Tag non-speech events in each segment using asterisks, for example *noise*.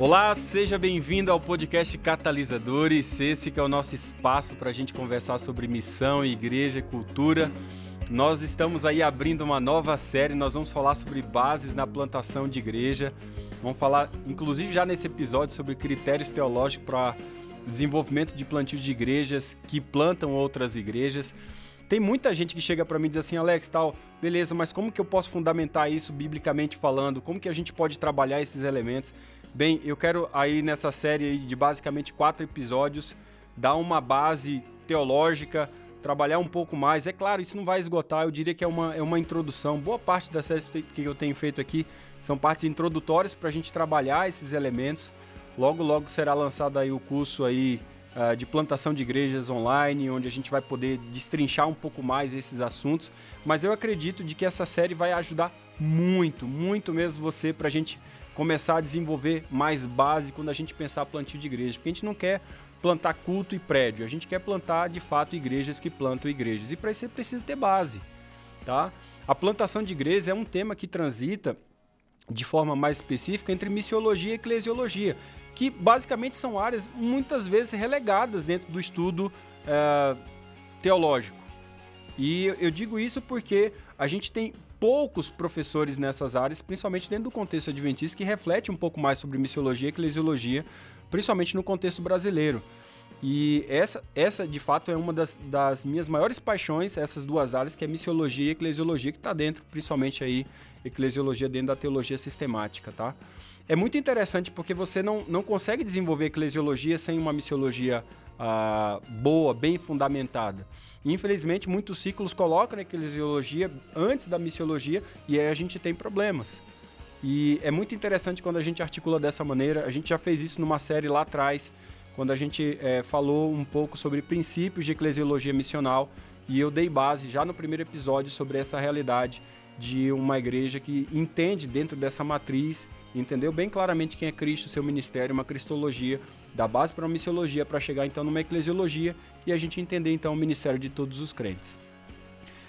Olá, seja bem-vindo ao podcast Catalisadores. Esse que é o nosso espaço para a gente conversar sobre missão, igreja cultura. Nós estamos aí abrindo uma nova série, nós vamos falar sobre bases na plantação de igreja. Vamos falar, inclusive, já nesse episódio, sobre critérios teológicos para o desenvolvimento de plantio de igrejas que plantam outras igrejas. Tem muita gente que chega para mim e diz assim, Alex, tal, beleza, mas como que eu posso fundamentar isso biblicamente falando? Como que a gente pode trabalhar esses elementos? Bem, eu quero aí nessa série de basicamente quatro episódios dar uma base teológica, trabalhar um pouco mais. É claro, isso não vai esgotar, eu diria que é uma, é uma introdução. Boa parte das séries que eu tenho feito aqui são partes introdutórias para a gente trabalhar esses elementos. Logo, logo será lançado aí o curso aí uh, de plantação de igrejas online, onde a gente vai poder destrinchar um pouco mais esses assuntos. Mas eu acredito de que essa série vai ajudar muito, muito mesmo você para a gente começar a desenvolver mais base quando a gente pensar plantio de igreja, porque a gente não quer plantar culto e prédio, a gente quer plantar de fato igrejas que plantam igrejas. E para isso você precisa ter base, tá? A plantação de igrejas é um tema que transita de forma mais específica entre missiologia e eclesiologia, que basicamente são áreas muitas vezes relegadas dentro do estudo é, teológico. E eu digo isso porque a gente tem poucos professores nessas áreas, principalmente dentro do contexto adventista, que reflete um pouco mais sobre missiologia e eclesiologia, principalmente no contexto brasileiro. E essa, essa de fato, é uma das, das minhas maiores paixões, essas duas áreas, que é missiologia e eclesiologia, que está dentro, principalmente aí, eclesiologia dentro da teologia sistemática, tá? É muito interessante porque você não, não consegue desenvolver eclesiologia sem uma missiologia ah, boa, bem fundamentada. Infelizmente, muitos ciclos colocam a eclesiologia antes da missiologia e aí a gente tem problemas. E é muito interessante quando a gente articula dessa maneira. A gente já fez isso numa série lá atrás, quando a gente é, falou um pouco sobre princípios de eclesiologia missional. E eu dei base já no primeiro episódio sobre essa realidade de uma igreja que entende dentro dessa matriz, entendeu bem claramente quem é Cristo, seu ministério, uma cristologia, da base para uma missiologia para chegar então numa eclesiologia e a gente entender então o ministério de todos os crentes.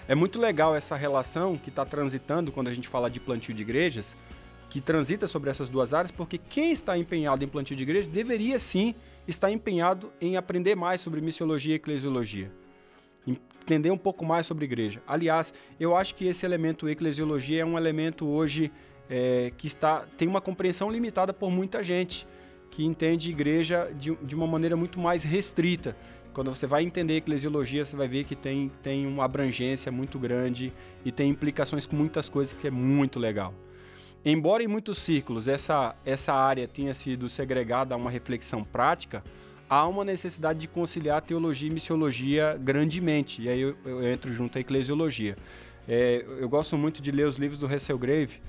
É muito legal essa relação que está transitando quando a gente fala de plantio de igrejas, que transita sobre essas duas áreas, porque quem está empenhado em plantio de igrejas deveria sim estar empenhado em aprender mais sobre missiologia e eclesiologia. Entender um pouco mais sobre igreja. Aliás, eu acho que esse elemento eclesiologia é um elemento hoje é, que está tem uma compreensão limitada por muita gente que entende igreja de, de uma maneira muito mais restrita. Quando você vai entender eclesiologia, você vai ver que tem, tem uma abrangência muito grande e tem implicações com muitas coisas que é muito legal. Embora em muitos círculos essa, essa área tenha sido segregada a uma reflexão prática, há uma necessidade de conciliar teologia e missiologia grandemente. E aí eu, eu entro junto à eclesiologia. É, eu gosto muito de ler os livros do Russell Grave,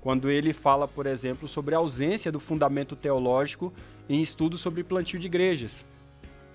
quando ele fala, por exemplo, sobre a ausência do fundamento teológico em estudos sobre plantio de igrejas.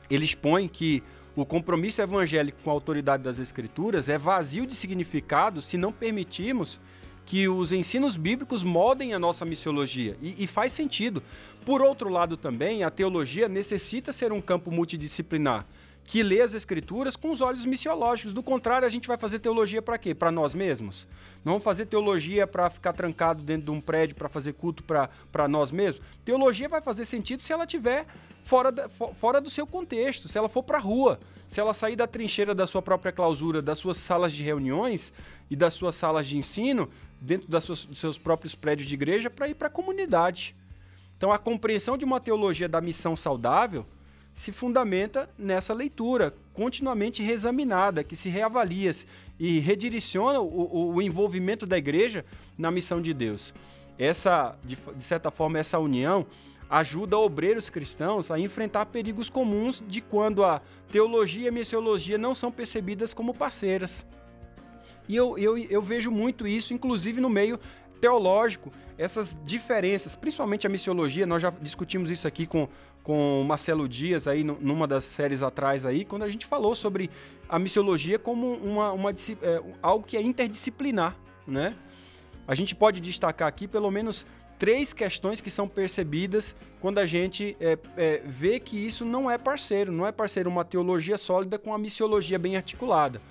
Ele expõe que o compromisso evangélico com a autoridade das Escrituras é vazio de significado se não permitirmos que os ensinos bíblicos moldem a nossa missiologia. E, e, faz sentido. Por outro lado, também, a teologia necessita ser um campo multidisciplinar que lê as escrituras com os olhos missiológicos. Do contrário, a gente vai fazer teologia para quê? Para nós mesmos? Não vamos fazer teologia para ficar trancado dentro de um prédio para fazer culto para nós mesmos? Teologia vai fazer sentido se ela tiver fora, da, fora do seu contexto, se ela for para a rua, se ela sair da trincheira da sua própria clausura, das suas salas de reuniões e das suas salas de ensino, dentro das suas, dos seus próprios prédios de igreja, para ir para a comunidade. Então, a compreensão de uma teologia da missão saudável se fundamenta nessa leitura continuamente reexaminada, que se reavalia e redireciona o, o, envolvimento da igreja na missão de Deus. Essa, de, de certa forma, essa união ajuda obreiros cristãos a enfrentar perigos comuns de quando a teologia e a missiologia não são percebidas como parceiras. E eu, eu, eu vejo muito isso, inclusive no meio teológico, essas diferenças, principalmente a missiologia, nós já discutimos isso aqui com, com o Marcelo Dias aí numa das séries atrás aí, quando a gente falou sobre a missiologia como uma, uma é, algo que é interdisciplinar, né? A gente pode destacar aqui pelo menos três questões que são percebidas quando a gente é, é, vê que isso não é parceiro, não é parceiro uma teologia sólida com a missiologia bem articulada.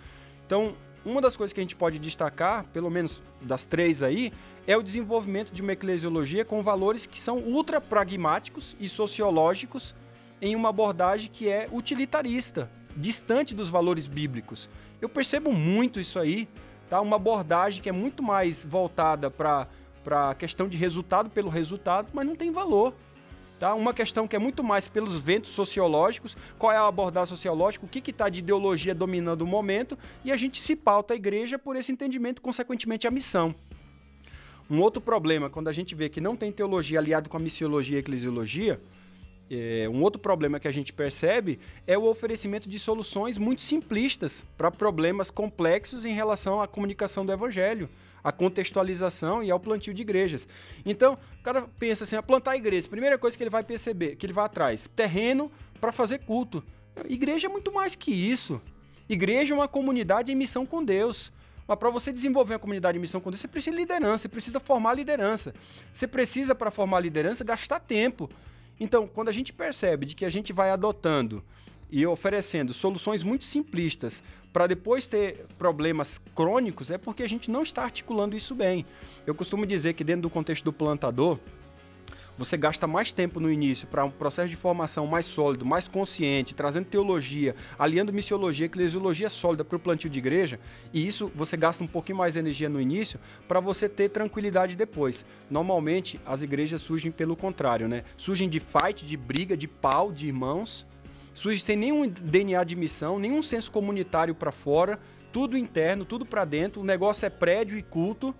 Então, uma das coisas que a gente pode destacar, pelo menos das três aí, é o desenvolvimento de uma eclesiologia com valores que são ultra pragmáticos e sociológicos em uma abordagem que é utilitarista, distante dos valores bíblicos. Eu percebo muito isso aí, tá? Uma abordagem que é muito mais voltada para a questão de resultado pelo resultado, mas não tem valor. Tá? Uma questão que é muito mais pelos ventos sociológicos, qual é a abordagem sociológica, o que está de ideologia dominando o momento, e a gente se pauta a igreja por esse entendimento, consequentemente a missão. Um outro problema, quando a gente vê que não tem teologia aliado com a missiologia e a eclesiologia, é, um outro problema que a gente percebe é o oferecimento de soluções muito simplistas para problemas complexos em relação à comunicação do evangelho a contextualização e ao plantio de igrejas. Então, o cara pensa assim, a plantar igreja, primeira coisa que ele vai perceber, que ele vai atrás, terreno para fazer culto. Igreja é muito mais que isso. Igreja é uma comunidade em missão com Deus. Mas para você desenvolver uma comunidade em missão com Deus, você precisa de liderança, você precisa formar liderança. Você precisa, para formar liderança, gastar tempo. Então, quando a gente percebe de que a gente vai adotando e oferecendo soluções muito simplistas para depois ter problemas crônicos, é porque a gente não está articulando isso bem. Eu costumo dizer que dentro do contexto do plantador, você gasta mais tempo no início para um processo de formação mais sólido, mais consciente, trazendo teologia, aliando missiologia, eclesiologia sólida para o plantio de igreja, e isso você gasta um pouquinho mais de energia no início para você ter tranquilidade depois. Normalmente, as igrejas surgem pelo contrário, né? Surgem de fight, de briga, de pau, de irmãos, surge sem nenhum DNA de missão, nenhum senso comunitário para fora, tudo interno, tudo para dentro. O negócio é prédio e culto.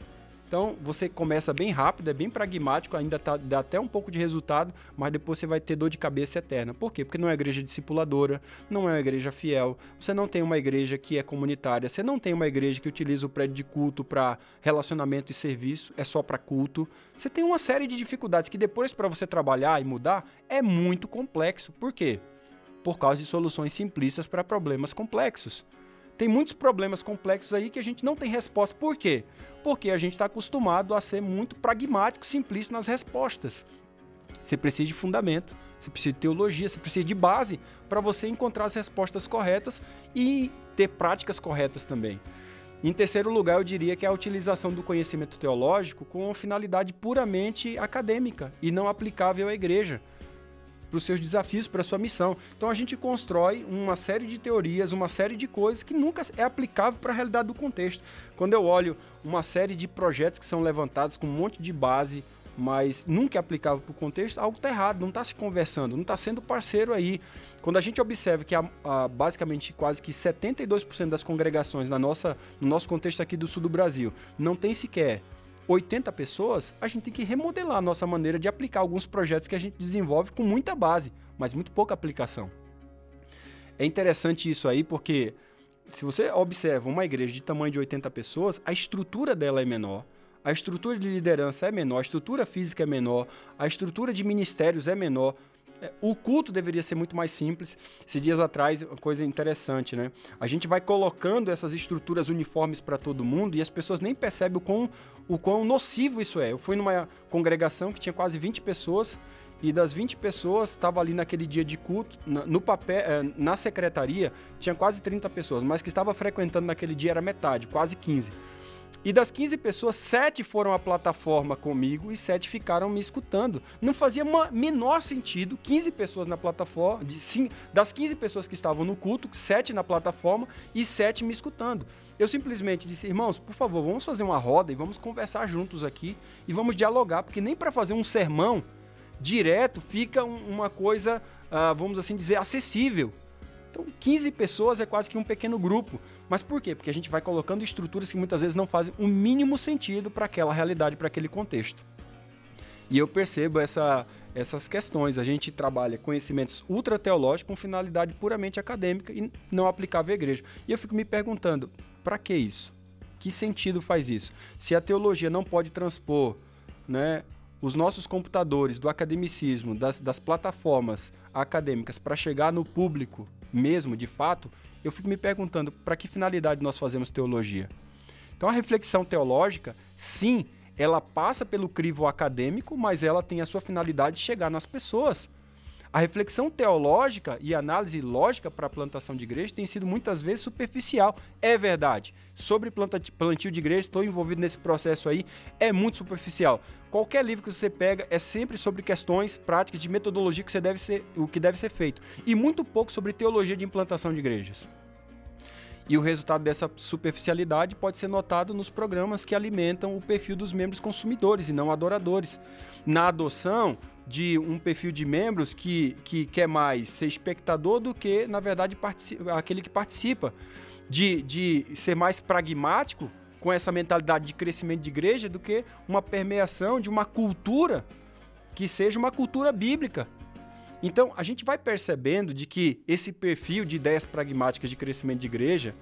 Então você começa bem rápido, é bem pragmático, ainda tá, dá até um pouco de resultado, mas depois você vai ter dor de cabeça eterna. Por quê? Porque não é uma igreja discipuladora, não é uma igreja fiel, você não tem uma igreja que é comunitária, você não tem uma igreja que utiliza o prédio de culto para relacionamento e serviço, é só para culto. Você tem uma série de dificuldades que depois para você trabalhar e mudar é muito complexo. Por quê? Por causa de soluções simplistas para problemas complexos. Tem muitos problemas complexos aí que a gente não tem resposta. Por quê? Porque a gente está acostumado a ser muito pragmático, simplista nas respostas. Você precisa de fundamento, você precisa de teologia, você precisa de base para você encontrar as respostas corretas e ter práticas corretas também. Em terceiro lugar, eu diria que é a utilização do conhecimento teológico com finalidade puramente acadêmica e não aplicável à igreja para os seus desafios, para a sua missão. Então a gente constrói uma série de teorias, uma série de coisas que nunca é aplicável para a realidade do contexto. Quando eu olho uma série de projetos que são levantados com um monte de base, mas nunca é aplicável para o contexto, algo está errado, não está se conversando, não está sendo parceiro aí. Quando a gente observa que a, basicamente quase que 72% das congregações na nossa, no nosso contexto aqui do sul do Brasil não tem sequer 80 pessoas, a gente tem que remodelar a nossa maneira de aplicar alguns projetos que a gente desenvolve com muita base, mas muito pouca aplicação. É interessante isso aí porque se você observa uma igreja de tamanho de 80 pessoas, a estrutura dela é menor, a estrutura de liderança é menor, a estrutura física é menor, a estrutura de ministérios é menor, o culto deveria ser muito mais simples. Esses dias atrás, uma coisa interessante, né? A gente vai colocando essas estruturas uniformes para todo mundo e as pessoas nem percebem o quão, o quão nocivo isso é. Eu fui numa congregação que tinha quase 20 pessoas e das 20 pessoas estava ali naquele dia de culto, no papel, é, na secretaria, tinha quase 30 pessoas, mas que estava frequentando naquele dia era metade, quase 15. E das 15 pessoas, 7 foram à plataforma comigo e 7 ficaram me escutando. Não fazia menor sentido 15 pessoas na plataforma, de, sim, das 15 pessoas que estavam no culto, 7 na plataforma e 7 me escutando. Eu simplesmente disse, irmãos, por favor, vamos fazer uma roda e vamos conversar juntos aqui e vamos dialogar, porque nem para fazer um sermão direto fica um, uma coisa, uh, vamos assim dizer, acessível. Então, 15 pessoas é quase que um pequeno grupo. Mas por quê? Porque a gente vai colocando estruturas que muitas vezes não fazem o mínimo sentido para aquela realidade, para aquele contexto. E eu percebo essa, essas questões. A gente trabalha conhecimentos ultra teológicos com finalidade puramente acadêmica e não aplicável à igreja. E eu fico me perguntando, para que isso? Que sentido faz isso? Se a teologia não pode transpor né, os nossos computadores do academicismo, das, das plataformas acadêmicas para chegar no público mesmo, de fato, eu fico me perguntando para que finalidade nós fazemos teologia. Então a reflexão teológica, sim, ela passa pelo crivo acadêmico, mas ela tem a sua finalidade de chegar nas pessoas. A reflexão teológica e análise lógica para a plantação de igreja tem sido muitas vezes superficial. É verdade. Sobre plantio de igreja, estou envolvido nesse processo aí, é muito superficial. Qualquer livro que você pega é sempre sobre questões práticas de metodologia que você deve ser, o que deve ser feito. E muito pouco sobre teologia de implantação de igrejas. E o resultado dessa superficialidade pode ser notado nos programas que alimentam o perfil dos membros consumidores e não adoradores. Na adoção, de um perfil de membros que, que quer mais ser espectador do que, na verdade, aquele que participa. De, de ser mais pragmático com essa mentalidade de crescimento de igreja do que uma permeação de uma cultura que seja uma cultura bíblica. Então, a gente vai percebendo de que esse perfil de ideias pragmáticas de crescimento de igreja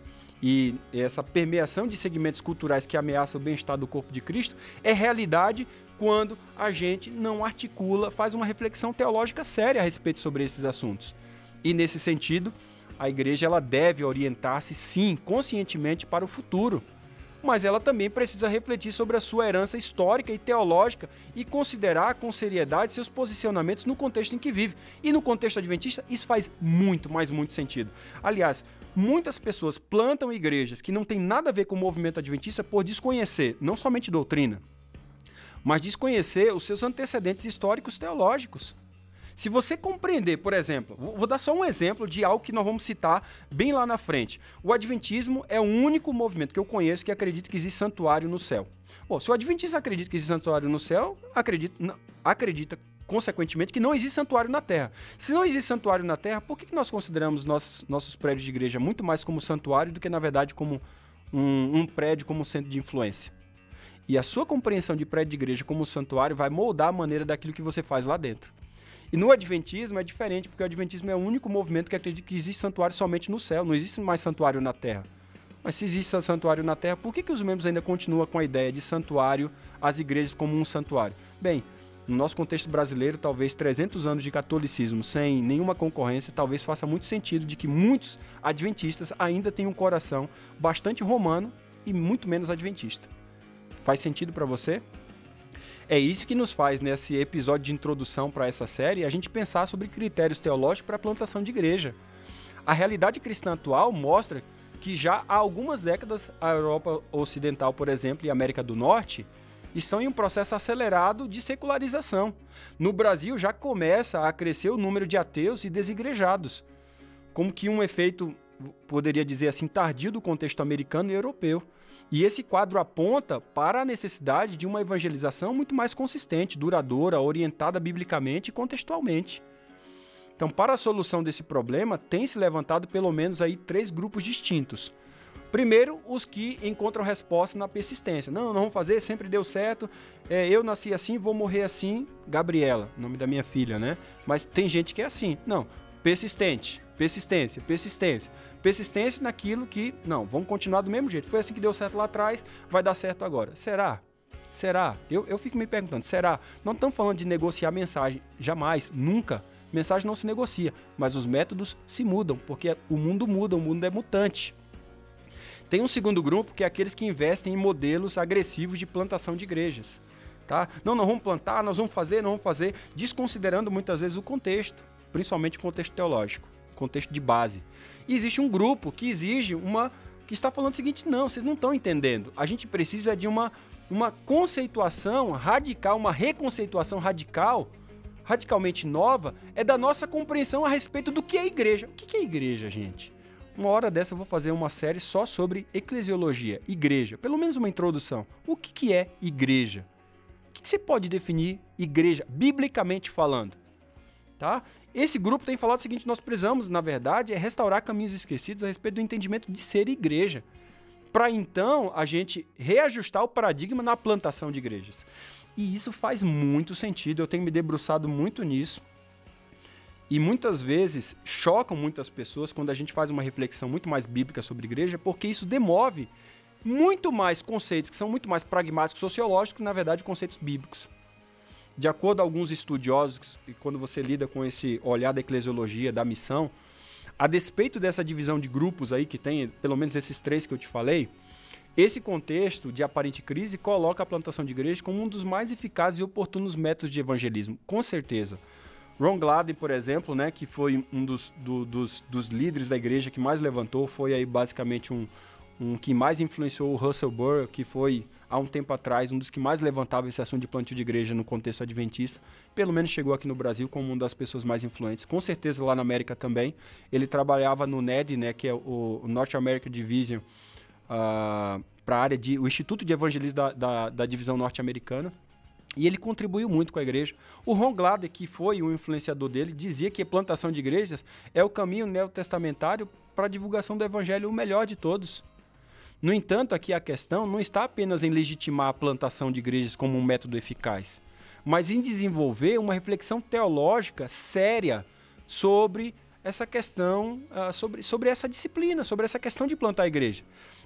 e essa permeação de segmentos culturais que ameaçam o bem-estar do corpo de Cristo é realidade quando a gente não articula, faz uma reflexão teológica séria a respeito sobre esses assuntos. E nesse sentido, a igreja ela deve orientar-se sim, conscientemente para o futuro, mas ela também precisa refletir sobre a sua herança histórica e teológica e considerar com seriedade seus posicionamentos no contexto em que vive. E no contexto adventista, isso faz muito, mas muito sentido. Aliás, muitas pessoas plantam igrejas que não têm nada a ver com o movimento adventista por desconhecer não somente doutrina, mas desconhecer os seus antecedentes históricos teológicos. Se você compreender, por exemplo, vou dar só um exemplo de algo que nós vamos citar bem lá na frente. O Adventismo é o único movimento que eu conheço que acredita que existe santuário no céu. Bom, se o Adventista acredita que existe santuário no céu, acredita, acredita consequentemente, que não existe santuário na Terra. Se não existe santuário na Terra, por que, que nós consideramos nossos, nossos prédios de igreja muito mais como santuário do que, na verdade, como um, um prédio como centro de influência? E a sua compreensão de prédio de igreja como santuário vai moldar a maneira daquilo que você faz lá dentro. E no Adventismo é diferente, porque o Adventismo é o único movimento que acredita que existe santuário somente no céu, não existe mais santuário na terra. Mas se existe santuário na terra, por que, que os membros ainda continuam com a ideia de santuário, as igrejas como um santuário? Bem, no nosso contexto brasileiro, talvez 300 anos de catolicismo sem nenhuma concorrência, talvez faça muito sentido de que muitos adventistas ainda têm um coração bastante romano e muito menos adventista. Faz sentido para você? É isso que nos faz, nesse episódio de introdução para essa série, a gente pensar sobre critérios teológicos para a plantação de igreja. A realidade cristã atual mostra que já há algumas décadas a Europa Ocidental, por exemplo, e a América do Norte estão em um processo acelerado de secularização. No Brasil já começa a crescer o número de ateus e desigrejados, como que um efeito, poderia dizer assim, tardio do contexto americano e europeu. E esse quadro aponta para a necessidade de uma evangelização muito mais consistente, duradoura, orientada biblicamente e contextualmente. Então, para a solução desse problema, tem se levantado pelo menos aí três grupos distintos. Primeiro, os que encontram resposta na persistência. Não, não vamos fazer, sempre deu certo. É, eu nasci assim, vou morrer assim. Gabriela, nome da minha filha, né? Mas tem gente que é assim. Não, persistente, persistência, persistência. Persistência naquilo que, não, vamos continuar do mesmo jeito. Foi assim que deu certo lá atrás, vai dar certo agora. Será? Será? Eu, eu fico me perguntando, será? Não estamos falando de negociar mensagem, jamais, nunca. Mensagem não se negocia, mas os métodos se mudam, porque o mundo muda, o mundo é mutante. Tem um segundo grupo que é aqueles que investem em modelos agressivos de plantação de igrejas. Tá? Não, nós vamos plantar, nós vamos fazer, não vamos fazer, desconsiderando muitas vezes o contexto principalmente o contexto teológico, contexto de base. E existe um grupo que exige uma que está falando o seguinte: não, vocês não estão entendendo. A gente precisa de uma, uma conceituação radical, uma reconceituação radical, radicalmente nova, é da nossa compreensão a respeito do que é igreja. O que é igreja, gente? Uma hora dessa eu vou fazer uma série só sobre eclesiologia, igreja, pelo menos uma introdução. O que é igreja? O que você pode definir igreja, biblicamente falando? Tá? Esse grupo tem falado o seguinte: nós precisamos, na verdade, é restaurar caminhos esquecidos a respeito do entendimento de ser igreja. Para então a gente reajustar o paradigma na plantação de igrejas. E isso faz muito sentido, eu tenho me debruçado muito nisso. E muitas vezes chocam muitas pessoas quando a gente faz uma reflexão muito mais bíblica sobre igreja, porque isso demove muito mais conceitos que são muito mais pragmáticos sociológicos que, na verdade, conceitos bíblicos. De acordo com alguns estudiosos, e quando você lida com esse olhar da eclesiologia, da missão, a despeito dessa divisão de grupos aí que tem, pelo menos esses três que eu te falei, esse contexto de aparente crise coloca a plantação de igreja como um dos mais eficazes e oportunos métodos de evangelismo, com certeza. Ron Gladden, por exemplo, né, que foi um dos, do, dos, dos líderes da igreja que mais levantou, foi aí basicamente um, um que mais influenciou o Russell Burr, que foi há um tempo atrás um dos que mais levantava esse assunto de plantio de igreja no contexto adventista. Pelo menos chegou aqui no Brasil como uma das pessoas mais influentes. Com certeza lá na América também. Ele trabalhava no NED, né, que é o North American Division, uh, ah, para a área de o Instituto de Evangelismo da, da, da divisão norte-americana. E ele contribuiu muito com a igreja. O Ron Glader, que foi o influenciador dele, dizia que a plantação de igrejas é o caminho neotestamentário para a divulgação do evangelho o melhor de todos. No entanto, aqui a questão não está apenas em legitimar a plantação de igrejas como um método eficaz, mas em desenvolver uma reflexão teológica séria sobre essa questão, uh, sobre, sobre essa disciplina, sobre essa questão de plantar a igreja.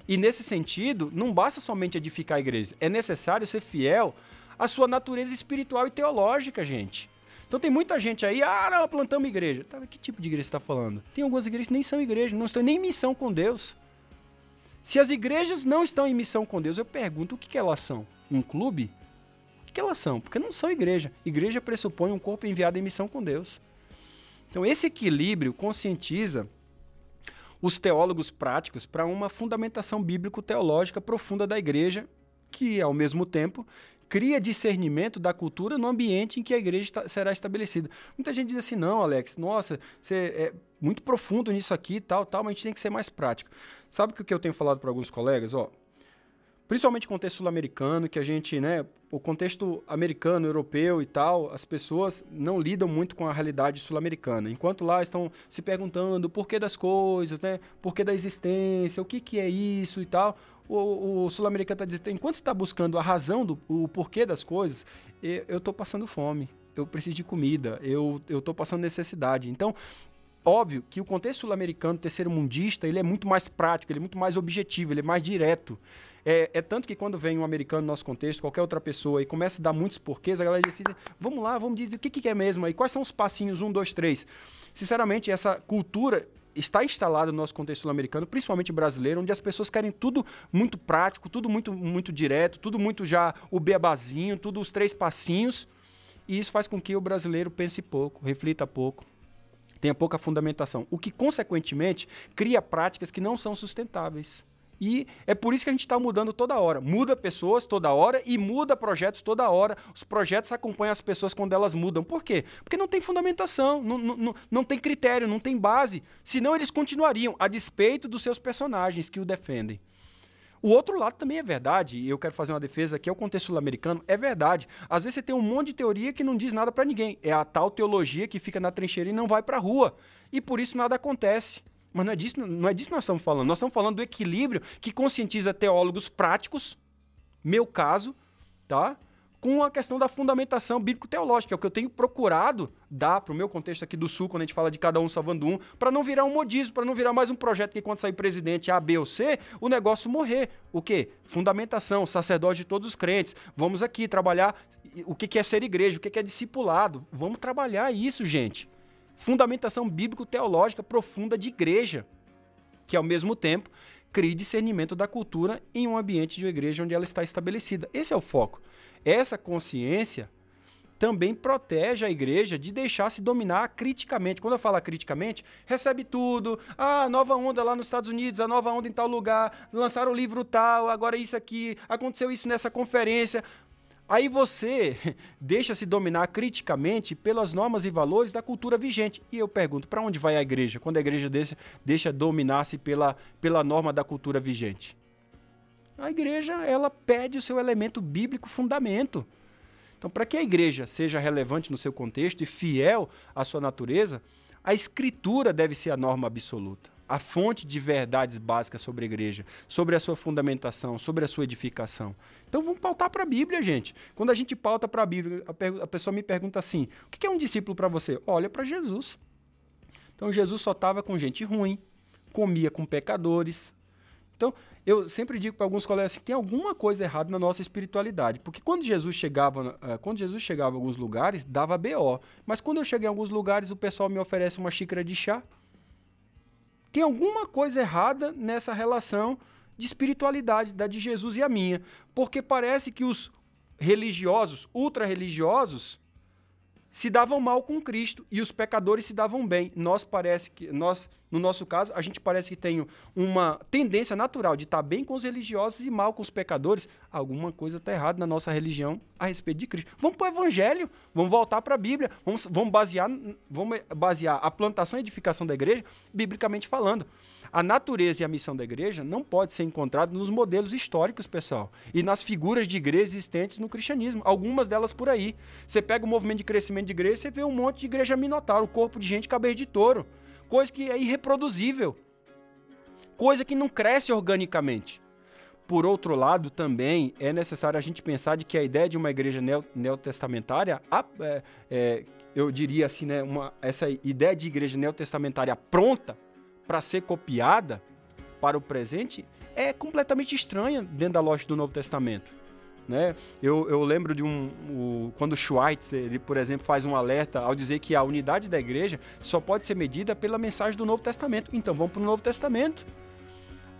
E nesse sentido, não basta somente edificar a igreja, é necessário ser fiel a sua natureza espiritual e teológica, gente. Então tem muita gente aí, ah, não, plantamos igreja. Tá, que tipo de igreja você está falando? Tem algumas igrejas que nem são igreja, não estão nem em missão com Deus. Se as igrejas não estão em missão com Deus, eu pergunto o que, que elas são? Um clube? O que, que elas são? Porque não são igreja. Igreja pressupõe um corpo enviado em missão com Deus. Então esse equilíbrio conscientiza os teólogos práticos para uma fundamentação bíblico-teológica profunda da igreja, que, ao mesmo tempo, cria discernimento da cultura no ambiente em que a igreja será estabelecida. Muita gente diz assim, não, Alex, nossa, você é muito profundo nisso aqui, tal, tal, mas a gente tem que ser mais prático. Sabe o que eu tenho falado para alguns colegas? Ó, principalmente contexto sul-americano, que a gente, né, o contexto americano, europeu e tal, as pessoas não lidam muito com a realidade sul-americana. Enquanto lá estão se perguntando o porquê das coisas, né, porquê da existência, o que, que é isso e tal, o, o sul-americano está dizendo, enquanto você está buscando a razão do o porquê das coisas, eu estou passando fome, eu preciso de comida, eu estou passando necessidade. Então, óbvio que o contexto sul-americano, terceiro mundista, ele é muito mais prático, ele é muito mais objetivo, ele é mais direto. É, é, tanto que quando vem um americano no nosso contexto, qualquer outra pessoa, e começa a dar muitos porquês, a galera diz assim, vamos lá, vamos dizer o que, que é mesmo aí, quais são os passinhos, um, dois, três. Sinceramente, essa cultura está instalado no nosso contexto sul-americano, principalmente brasileiro, onde as pessoas querem tudo muito prático, tudo muito, muito direto, tudo muito já o bebazinho, tudo os três passinhos. E isso faz com que o brasileiro pense pouco, reflita pouco, tenha pouca fundamentação, o que consequentemente cria práticas que não são sustentáveis. E é por isso que a gente está mudando toda hora. Muda pessoas toda hora e muda projetos toda hora. Os projetos acompanham as pessoas quando elas mudam. Por quê? Porque não tem fundamentação, não, não, não tem critério, não tem base. Senão eles continuariam a despeito dos seus personagens que o defendem. O outro lado também é verdade, e eu quero fazer uma defesa aqui, é o contexto sul-americano, é verdade. Às vezes você tem um monte de teoria que não diz nada para ninguém. É a tal teologia que fica na trincheira e não vai para a rua. E por isso nada acontece. Mas não é, disso, não é disso que nós estamos falando. Nós estamos falando do equilíbrio que conscientiza teólogos práticos, meu caso, tá? com a questão da fundamentação bíblico-teológica, é o que eu tenho procurado dar para o meu contexto aqui do Sul, quando a gente fala de cada um salvando um, para não virar um modismo, para não virar mais um projeto que quando sair presidente A, B ou C, o negócio morrer. O quê? Fundamentação, sacerdote de todos os crentes. Vamos aqui trabalhar o que é ser igreja, o que é discipulado. Vamos trabalhar isso, gente fundamentação bíblico-teológica profunda de igreja, que ao mesmo tempo crie discernimento da cultura em um ambiente de uma igreja onde ela está estabelecida. Esse é o foco. Essa consciência também protege a igreja de deixar se dominar criticamente. Quando eu falo criticamente, recebe tudo. Ah, nova onda lá nos Estados Unidos, a nova onda em tal lugar, lançaram o livro tal, agora isso aqui, aconteceu isso nessa conferência. Aí você *laughs* deixa se dominar criticamente pelas normas e valores da cultura vigente. E eu pergunto, para onde vai a igreja quando a igreja deixa, deixa dominar-se pela, pela norma da cultura vigente? A igreja, ela pede o seu elemento bíblico fundamento. Então, para que a igreja seja relevante no seu contexto e fiel à sua natureza, a escritura deve ser a norma absoluta a fonte de verdades básicas sobre a igreja, sobre a sua fundamentação, sobre a sua edificação. Então vamos pautar para a Bíblia, gente. Quando a gente pauta para a Bíblia, a, pessoa me pergunta assim: o que é um discípulo para você? Olha para Jesus. Então Jesus só estava com gente ruim, comia com pecadores. Então, eu sempre digo para alguns colegas assim, tem alguma coisa errada na nossa espiritualidade, porque quando Jesus chegava, eh, quando Jesus chegava em alguns lugares, dava BO, mas quando eu cheguei em alguns lugares, o pessoal me oferece uma xícara de chá, tem alguma coisa errada nessa relação de espiritualidade da de Jesus e a minha, porque parece que os religiosos, ultra-religiosos, se davam mal com Cristo e os pecadores se davam bem. Nós parece que nós, no nosso caso, a gente parece que tem uma tendência natural de estar bem com os religiosos e mal com os pecadores. Alguma coisa está errada na nossa religião a respeito de Cristo. Vamos para o Evangelho, vamos voltar para a Bíblia, vamos, vamos, basear, vamos basear a plantação e edificação da igreja biblicamente falando. A natureza e a missão da igreja não pode ser encontrada nos modelos históricos, pessoal, e nas figuras de igreja existentes no cristianismo, algumas delas por aí. Você pega o movimento de crescimento de igreja, você vê um monte de igreja minotauro, corpo de gente cabeça de touro, coisa que é irreproduzível, coisa que não cresce organicamente. Por outro lado, também é necessário a gente pensar de que a ideia de uma igreja neotestamentária, é, é, eu diria assim, né, uma, essa ideia de igreja neotestamentária pronta, para ser copiada para o presente é completamente estranha dentro da lógica do Novo Testamento. Né? Eu, eu lembro de um. O, quando Schweitzer, ele, por exemplo, faz um alerta ao dizer que a unidade da igreja só pode ser medida pela mensagem do Novo Testamento. Então vamos para o Novo Testamento.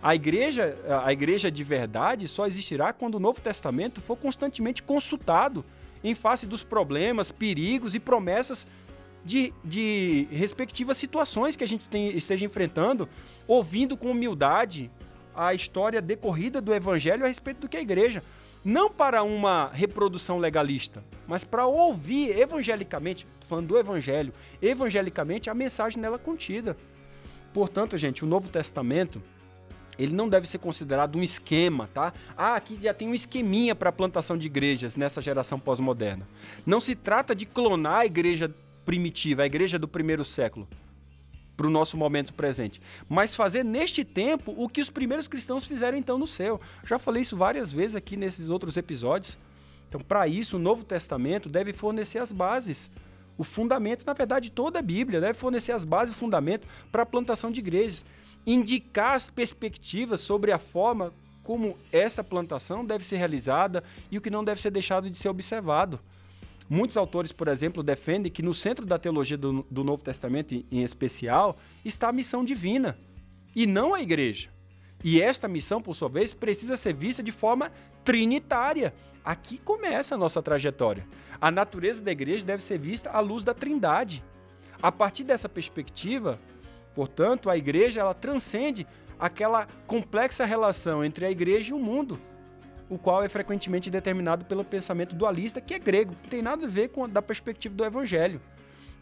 A igreja, a igreja de verdade só existirá quando o Novo Testamento for constantemente consultado em face dos problemas, perigos e promessas de, de respectivas situações que a gente tem, esteja enfrentando, ouvindo com humildade a história decorrida do evangelho a respeito do que é a igreja. Não para uma reprodução legalista, mas para ouvir evangelicamente, falando do evangelho, evangelicamente a mensagem nela contida. Portanto, gente, o Novo Testamento, ele não deve ser considerado um esquema, tá? Ah, aqui já tem um esqueminha para a plantação de igrejas nessa geração pós-moderna. Não se trata de clonar a igreja primitiva, a igreja do primeiro século, para o nosso momento presente. Mas fazer neste tempo o que os primeiros cristãos fizeram então no céu. Já falei isso várias vezes aqui nesses outros episódios. Então, para isso, o Novo Testamento deve fornecer as bases. O fundamento, na verdade, toda a Bíblia deve fornecer as bases o fundamento para a plantação de igrejas. Indicar as perspectivas sobre a forma como essa plantação deve ser realizada e o que não deve ser deixado de ser observado. Muitos autores, por exemplo, defendem que no centro da teologia do, do Novo Testamento, em especial, está a missão divina e não a igreja. E esta missão, por sua vez, precisa ser vista de forma trinitária. Aqui começa a nossa trajetória. A natureza da igreja deve ser vista à luz da Trindade. A partir dessa perspectiva, portanto, a igreja ela transcende aquela complexa relação entre a igreja e o mundo o qual é frequentemente determinado pelo pensamento dualista, que é grego, não tem nada a ver com a, da perspectiva do evangelho.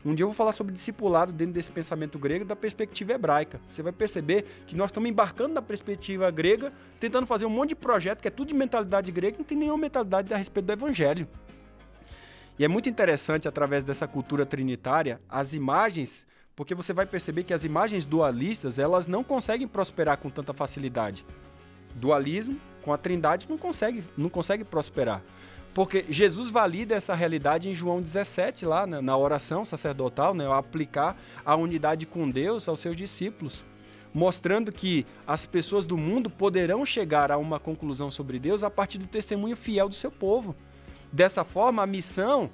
Um dia eu vou falar sobre discipulado dentro desse pensamento grego da perspectiva hebraica. Você vai perceber que nós estamos embarcando na perspectiva grega, tentando fazer um monte de projeto que é tudo de mentalidade grega, não tem nenhuma mentalidade a respeito do evangelho. E é muito interessante, através dessa cultura trinitária, as imagens, porque você vai perceber que as imagens dualistas, elas não conseguem prosperar com tanta facilidade. Dualismo com a Trindade não consegue, não consegue prosperar. Porque Jesus valida essa realidade em João 17, lá na, na oração sacerdotal, né, ao aplicar a unidade com Deus aos seus discípulos, mostrando que as pessoas do mundo poderão chegar a uma conclusão sobre Deus a partir do testemunho fiel do seu povo. Dessa forma, a missão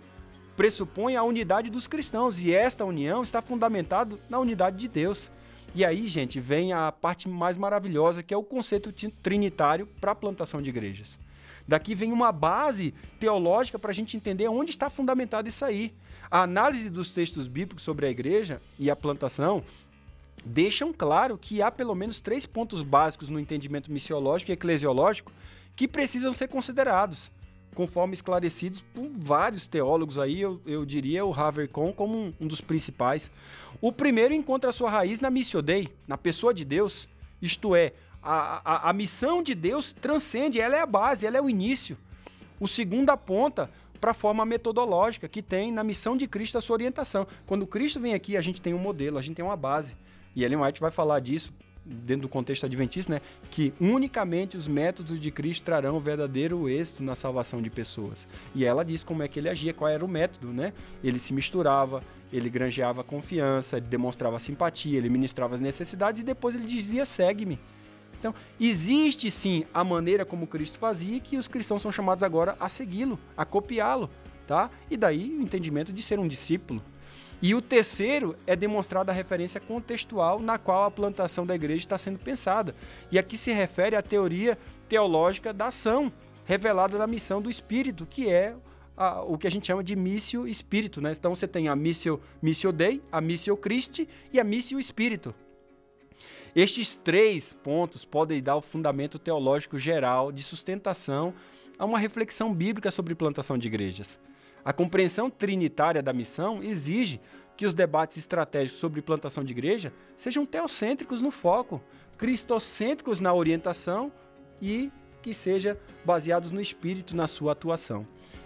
pressupõe a unidade dos cristãos e esta união está fundamentada na unidade de Deus. E aí, gente, vem a parte mais maravilhosa, que é o conceito trinitário para a plantação de igrejas. Daqui vem uma base teológica para a gente entender onde está fundamentado isso aí. A análise dos textos bíblicos sobre a igreja e a plantação deixam claro que há pelo menos três pontos básicos no entendimento missiológico e eclesiológico que precisam ser considerados conforme esclarecidos por vários teólogos aí, eu, eu diria o Havercom como um, um, dos principais. O primeiro encontra sua raiz na Missio Dei, na pessoa de Deus, isto é, a, a, a missão de Deus transcende, ela é a base, ela é o início. O segundo aponta para a forma metodológica que tem na missão de Cristo a sua orientação. Quando Cristo vem aqui, a gente tem um modelo, a gente tem uma base. E Ellen White vai falar disso dentro do contexto adventista, né, que unicamente os métodos de Cristo trarão verdadeiro êxito na salvação de pessoas. E ela diz como é que ele agia, qual era o método, né? Ele se misturava, ele granjeava confiança, ele demonstrava simpatia, ele ministrava as necessidades e depois ele dizia: "Segue-me". Então, existe sim a maneira como Cristo fazia que os cristãos são chamados agora a segui-lo, a copiá-lo, tá? E daí o entendimento de ser um discípulo. E o terceiro é demonstrada a referência contextual na qual a plantação da igreja está sendo pensada. E aqui se refere à teoria teológica da ação, revelada na missão do Espírito, que é a, o que a gente chama de missio espírito, né? Então você tem a missio, missio Dei, a missio Christi e a missio espírito. Estes três pontos podem dar o fundamento teológico geral de sustentação a uma reflexão bíblica sobre plantação de igrejas. A compreensão trinitária da missão exige que os debates estratégicos sobre plantação de igreja sejam teocêntricos no foco, cristocêntricos na orientação e que seja baseados no espírito na sua atuação.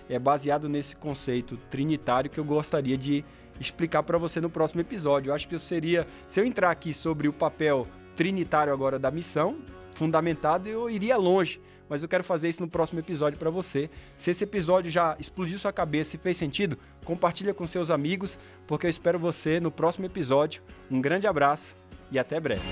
É baseado nesse conceito trinitário que eu gostaria de explicar para você no próximo episódio. Eu acho que eu seria, se eu entrar aqui sobre o papel trinitário agora da missão, fundamentado, eu iria longe. Mas eu quero fazer isso no próximo episódio para você. Se esse episódio já explodiu sua cabeça e fez sentido, compartilha com seus amigos, porque eu espero você no próximo episódio. Um grande abraço e até breve.